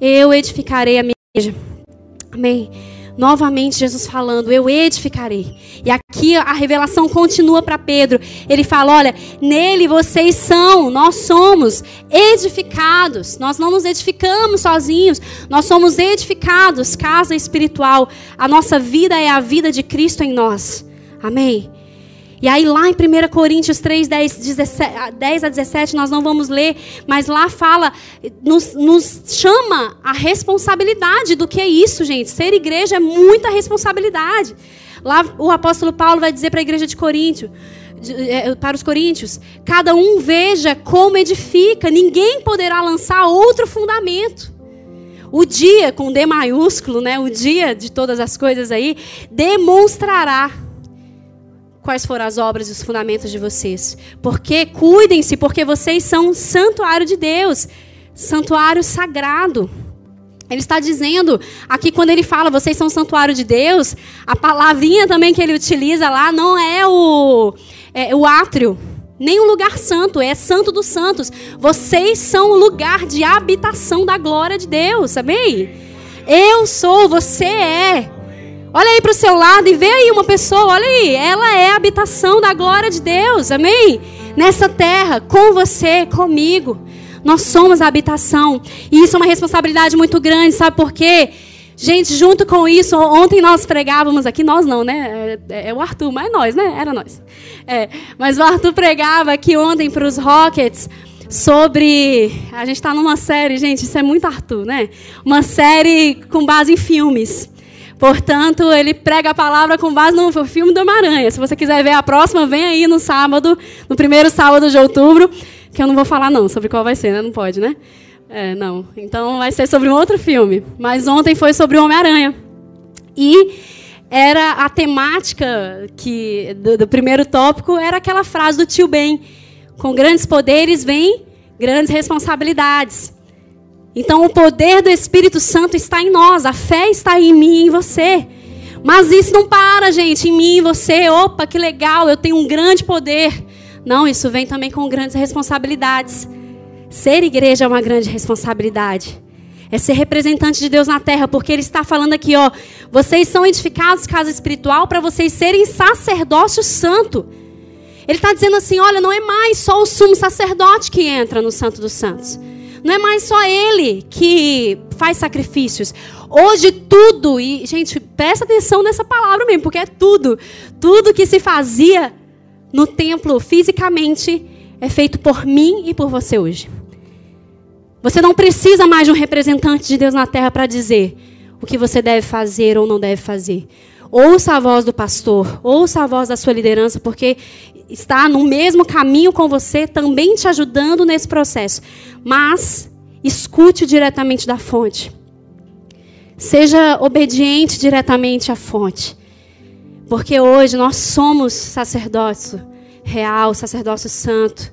eu edificarei a minha igreja. Amém. Novamente Jesus falando, eu edificarei. E aqui a revelação continua para Pedro. Ele fala: olha, nele vocês são, nós somos edificados. Nós não nos edificamos sozinhos, nós somos edificados, casa espiritual. A nossa vida é a vida de Cristo em nós. Amém. E aí, lá em 1 Coríntios 3, 10, 17, 10 a 17, nós não vamos ler, mas lá fala, nos, nos chama a responsabilidade do que é isso, gente. Ser igreja é muita responsabilidade. Lá o apóstolo Paulo vai dizer para a igreja de Coríntio, é, para os coríntios, cada um veja como edifica, ninguém poderá lançar outro fundamento. O dia com D maiúsculo, né, o dia de todas as coisas aí, demonstrará quais foram as obras e os fundamentos de vocês. Porque cuidem-se, porque vocês são um santuário de Deus, santuário sagrado. Ele está dizendo aqui quando ele fala vocês são um santuário de Deus, a palavrinha também que ele utiliza lá não é o, é, o átrio, nem o lugar santo, é santo dos santos. Vocês são o lugar de habitação da glória de Deus, amém? Eu sou, você é. Olha aí para o seu lado e vê aí uma pessoa, olha aí, ela é a habitação da glória de Deus, amém? Nessa terra, com você, comigo. Nós somos a habitação. E isso é uma responsabilidade muito grande, sabe por quê? Gente, junto com isso, ontem nós pregávamos aqui, nós não, né? É, é o Arthur, mas é nós, né? Era nós. É, mas o Arthur pregava aqui ontem para os Rockets sobre. A gente está numa série, gente, isso é muito Arthur, né? Uma série com base em filmes. Portanto, ele prega a palavra com base no filme do Homem-Aranha. Se você quiser ver a próxima, vem aí no sábado, no primeiro sábado de outubro, que eu não vou falar não sobre qual vai ser, né? Não pode, né? É, não. Então vai ser sobre um outro filme. Mas ontem foi sobre o Homem-Aranha. E era a temática que do, do, primeiro tópico era aquela frase do tio Ben: com grandes poderes vem grandes responsabilidades. Então, o poder do Espírito Santo está em nós, a fé está em mim e em você. Mas isso não para, gente, em mim e você. Opa, que legal, eu tenho um grande poder. Não, isso vem também com grandes responsabilidades. Ser igreja é uma grande responsabilidade. É ser representante de Deus na terra, porque Ele está falando aqui, ó. Vocês são edificados casa espiritual para vocês serem sacerdócio santo. Ele está dizendo assim: olha, não é mais só o sumo sacerdote que entra no Santo dos Santos. Não é mais só ele que faz sacrifícios. Hoje tudo, e gente, presta atenção nessa palavra mesmo, porque é tudo. Tudo que se fazia no templo fisicamente é feito por mim e por você hoje. Você não precisa mais de um representante de Deus na terra para dizer o que você deve fazer ou não deve fazer. Ouça a voz do pastor, ouça a voz da sua liderança, porque está no mesmo caminho com você, também te ajudando nesse processo. Mas escute diretamente da fonte. Seja obediente diretamente à fonte. Porque hoje nós somos sacerdócio real, sacerdócio santo.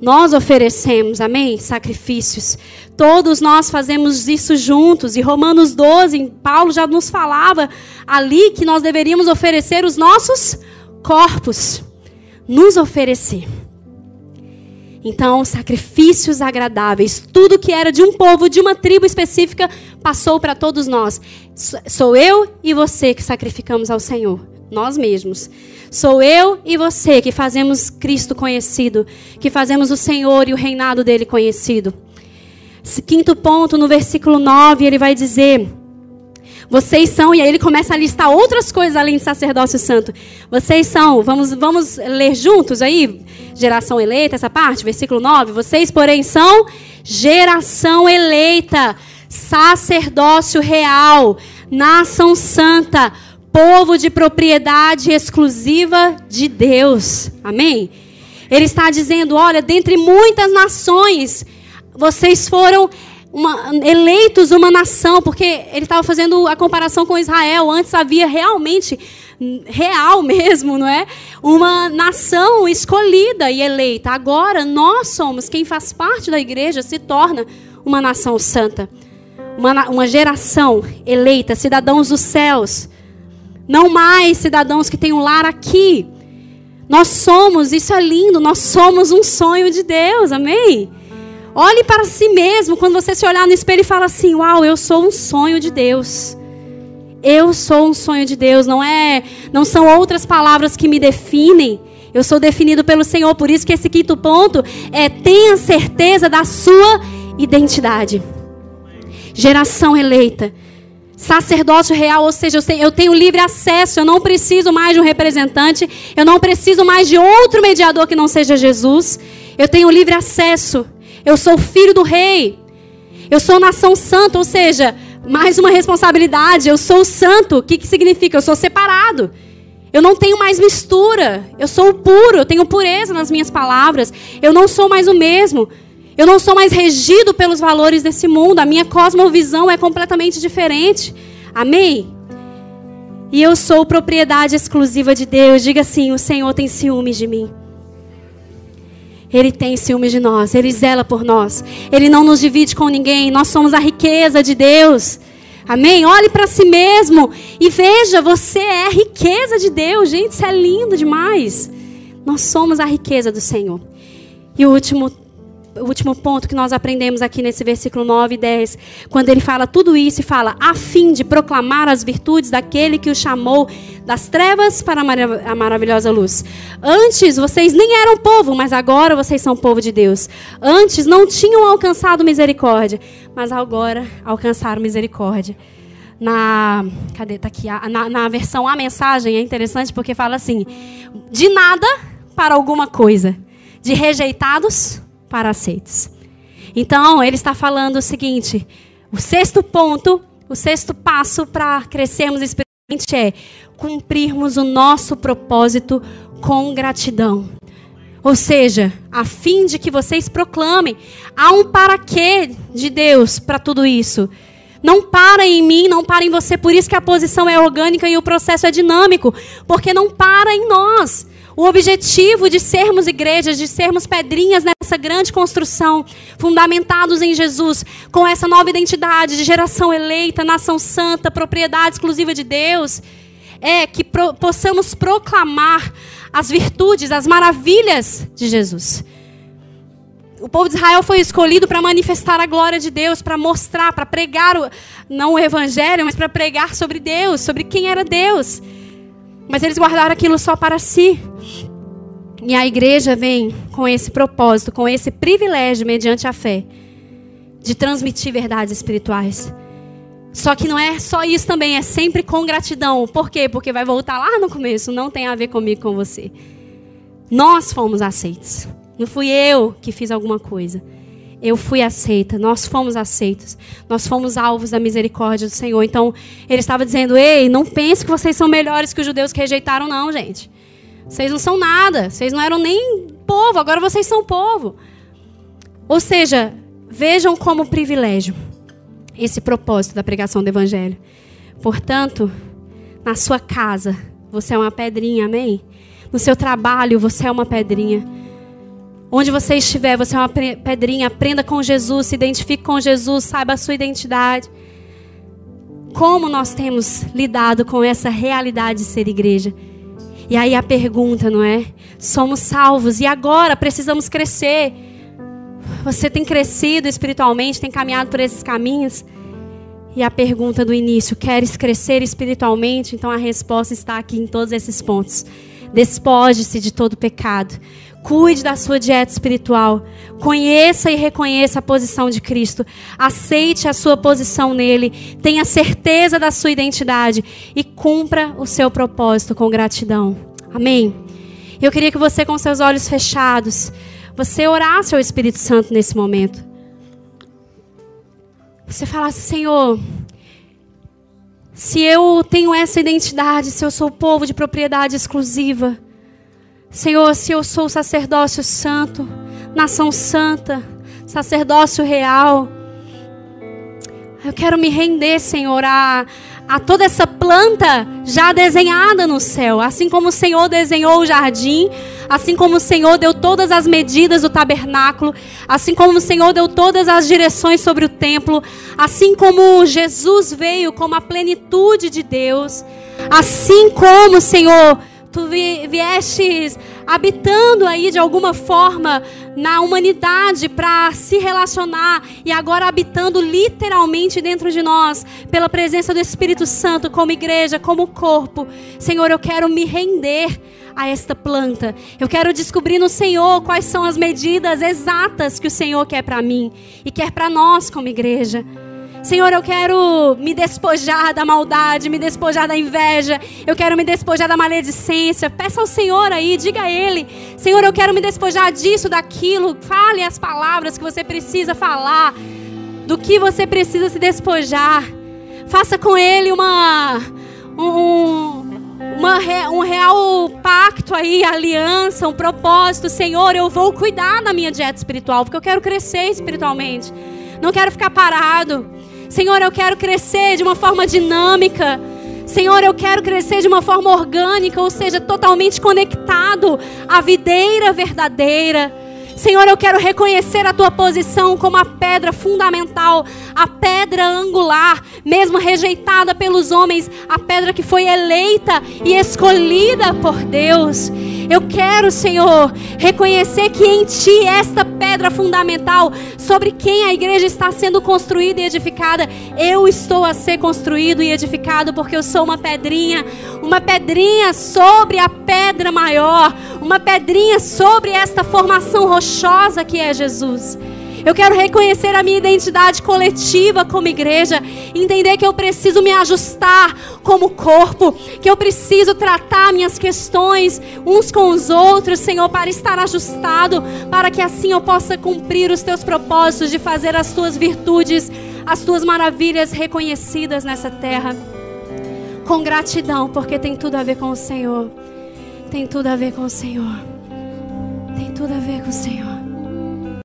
Nós oferecemos, amém? Sacrifícios. Todos nós fazemos isso juntos. E Romanos 12, Paulo já nos falava ali que nós deveríamos oferecer os nossos corpos nos oferecer. Então, sacrifícios agradáveis, tudo que era de um povo, de uma tribo específica, passou para todos nós. Sou eu e você que sacrificamos ao Senhor, nós mesmos. Sou eu e você que fazemos Cristo conhecido, que fazemos o Senhor e o reinado dele conhecido. Quinto ponto, no versículo 9, ele vai dizer: vocês são, e aí ele começa a listar outras coisas além de sacerdócio santo. Vocês são, vamos, vamos ler juntos aí, geração eleita, essa parte, versículo 9. Vocês, porém, são geração eleita, sacerdócio real, nação santa, povo de propriedade exclusiva de Deus. Amém? Ele está dizendo: olha, dentre muitas nações, vocês foram uma, eleitos uma nação, porque ele estava fazendo a comparação com Israel. Antes havia realmente, real mesmo, não é? Uma nação escolhida e eleita. Agora nós somos, quem faz parte da igreja se torna uma nação santa. Uma, uma geração eleita, cidadãos dos céus. Não mais cidadãos que têm um lar aqui. Nós somos, isso é lindo, nós somos um sonho de Deus, amém? Olhe para si mesmo quando você se olhar no espelho e fala assim: "Uau, eu sou um sonho de Deus". Eu sou um sonho de Deus, não é, não são outras palavras que me definem. Eu sou definido pelo Senhor, por isso que esse quinto ponto é tenha certeza da sua identidade. Geração eleita, sacerdócio real, ou seja, eu tenho livre acesso, eu não preciso mais de um representante, eu não preciso mais de outro mediador que não seja Jesus. Eu tenho livre acesso. Eu sou filho do rei. Eu sou nação santa, ou seja, mais uma responsabilidade. Eu sou santo. O que, que significa? Eu sou separado. Eu não tenho mais mistura. Eu sou puro. Eu tenho pureza nas minhas palavras. Eu não sou mais o mesmo. Eu não sou mais regido pelos valores desse mundo. A minha cosmovisão é completamente diferente. Amém? E eu sou propriedade exclusiva de Deus. Diga assim: o Senhor tem ciúmes de mim. Ele tem ciúmes de nós, ele zela por nós. Ele não nos divide com ninguém. Nós somos a riqueza de Deus. Amém? Olhe para si mesmo e veja, você é a riqueza de Deus. Gente, isso é lindo demais. Nós somos a riqueza do Senhor. E o último último ponto que nós aprendemos aqui nesse versículo 9 e 10, quando ele fala tudo isso e fala, a fim de proclamar as virtudes daquele que o chamou das trevas para a maravilhosa luz. Antes vocês nem eram povo, mas agora vocês são povo de Deus. Antes não tinham alcançado misericórdia, mas agora alcançaram misericórdia. Na, cadê, tá aqui, na, na versão A Mensagem é interessante porque fala assim, de nada para alguma coisa, de rejeitados para aceitos. Então, ele está falando o seguinte: o sexto ponto, o sexto passo para crescermos espiritualmente é cumprirmos o nosso propósito com gratidão. Ou seja, a fim de que vocês proclamem, há um para quê de Deus para tudo isso. Não para em mim, não para em você, por isso que a posição é orgânica e o processo é dinâmico, porque não para em nós. O objetivo de sermos igrejas, de sermos pedrinhas nessa grande construção, fundamentados em Jesus, com essa nova identidade de geração eleita, nação santa, propriedade exclusiva de Deus, é que pro, possamos proclamar as virtudes, as maravilhas de Jesus. O povo de Israel foi escolhido para manifestar a glória de Deus, para mostrar, para pregar, o, não o evangelho, mas para pregar sobre Deus, sobre quem era Deus. Mas eles guardaram aquilo só para si. E a igreja vem com esse propósito, com esse privilégio, mediante a fé, de transmitir verdades espirituais. Só que não é só isso também, é sempre com gratidão. Por quê? Porque vai voltar lá no começo, não tem a ver comigo, com você. Nós fomos aceitos. Não fui eu que fiz alguma coisa. Eu fui aceita, nós fomos aceitos, nós fomos alvos da misericórdia do Senhor. Então, ele estava dizendo: ei, não pense que vocês são melhores que os judeus que rejeitaram, não, gente. Vocês não são nada, vocês não eram nem povo, agora vocês são povo. Ou seja, vejam como privilégio esse propósito da pregação do Evangelho. Portanto, na sua casa, você é uma pedrinha, amém? No seu trabalho, você é uma pedrinha. Onde você estiver, você é uma pedrinha. Aprenda com Jesus, se identifique com Jesus, saiba a sua identidade. Como nós temos lidado com essa realidade de ser igreja? E aí a pergunta, não é? Somos salvos e agora precisamos crescer. Você tem crescido espiritualmente, tem caminhado por esses caminhos? E a pergunta do início, queres crescer espiritualmente? Então a resposta está aqui em todos esses pontos. Despoje-se de todo pecado. Cuide da sua dieta espiritual. Conheça e reconheça a posição de Cristo. Aceite a sua posição nele. Tenha certeza da sua identidade. E cumpra o seu propósito com gratidão. Amém? Eu queria que você, com seus olhos fechados, você orasse ao Espírito Santo nesse momento. Você falasse, Senhor, se eu tenho essa identidade, se eu sou povo de propriedade exclusiva, Senhor, se eu sou sacerdócio santo, nação santa, sacerdócio real, eu quero me render, Senhor, a, a toda essa planta já desenhada no céu. Assim como o Senhor desenhou o jardim, assim como o Senhor deu todas as medidas do tabernáculo, assim como o Senhor deu todas as direções sobre o templo, assim como Jesus veio como a plenitude de Deus, assim como, Senhor, tu viestes habitando aí de alguma forma na humanidade para se relacionar e agora habitando literalmente dentro de nós, pela presença do Espírito Santo, como igreja, como corpo. Senhor, eu quero me render a esta planta. Eu quero descobrir no Senhor quais são as medidas exatas que o Senhor quer para mim e quer para nós como igreja. Senhor, eu quero me despojar da maldade, me despojar da inveja, eu quero me despojar da maledicência. Peça ao Senhor aí, diga a Ele: Senhor, eu quero me despojar disso, daquilo. Fale as palavras que você precisa falar, do que você precisa se despojar. Faça com Ele uma. Um, uma, um real pacto aí, aliança, um propósito. Senhor, eu vou cuidar da minha dieta espiritual, porque eu quero crescer espiritualmente. Não quero ficar parado. Senhor, eu quero crescer de uma forma dinâmica. Senhor, eu quero crescer de uma forma orgânica, ou seja, totalmente conectado à videira verdadeira. Senhor, eu quero reconhecer a tua posição como a pedra fundamental, a pedra angular, mesmo rejeitada pelos homens, a pedra que foi eleita e escolhida por Deus. Eu quero, Senhor, reconhecer que em Ti, esta pedra fundamental, sobre quem a igreja está sendo construída e edificada, eu estou a ser construído e edificado, porque eu sou uma pedrinha, uma pedrinha sobre a pedra maior, uma pedrinha sobre esta formação rochosa que é Jesus. Eu quero reconhecer a minha identidade coletiva como igreja, entender que eu preciso me ajustar como corpo, que eu preciso tratar minhas questões uns com os outros, Senhor, para estar ajustado, para que assim eu possa cumprir os teus propósitos de fazer as tuas virtudes, as tuas maravilhas reconhecidas nessa terra. Com gratidão, porque tem tudo a ver com o Senhor. Tem tudo a ver com o Senhor. Tem tudo a ver com o Senhor.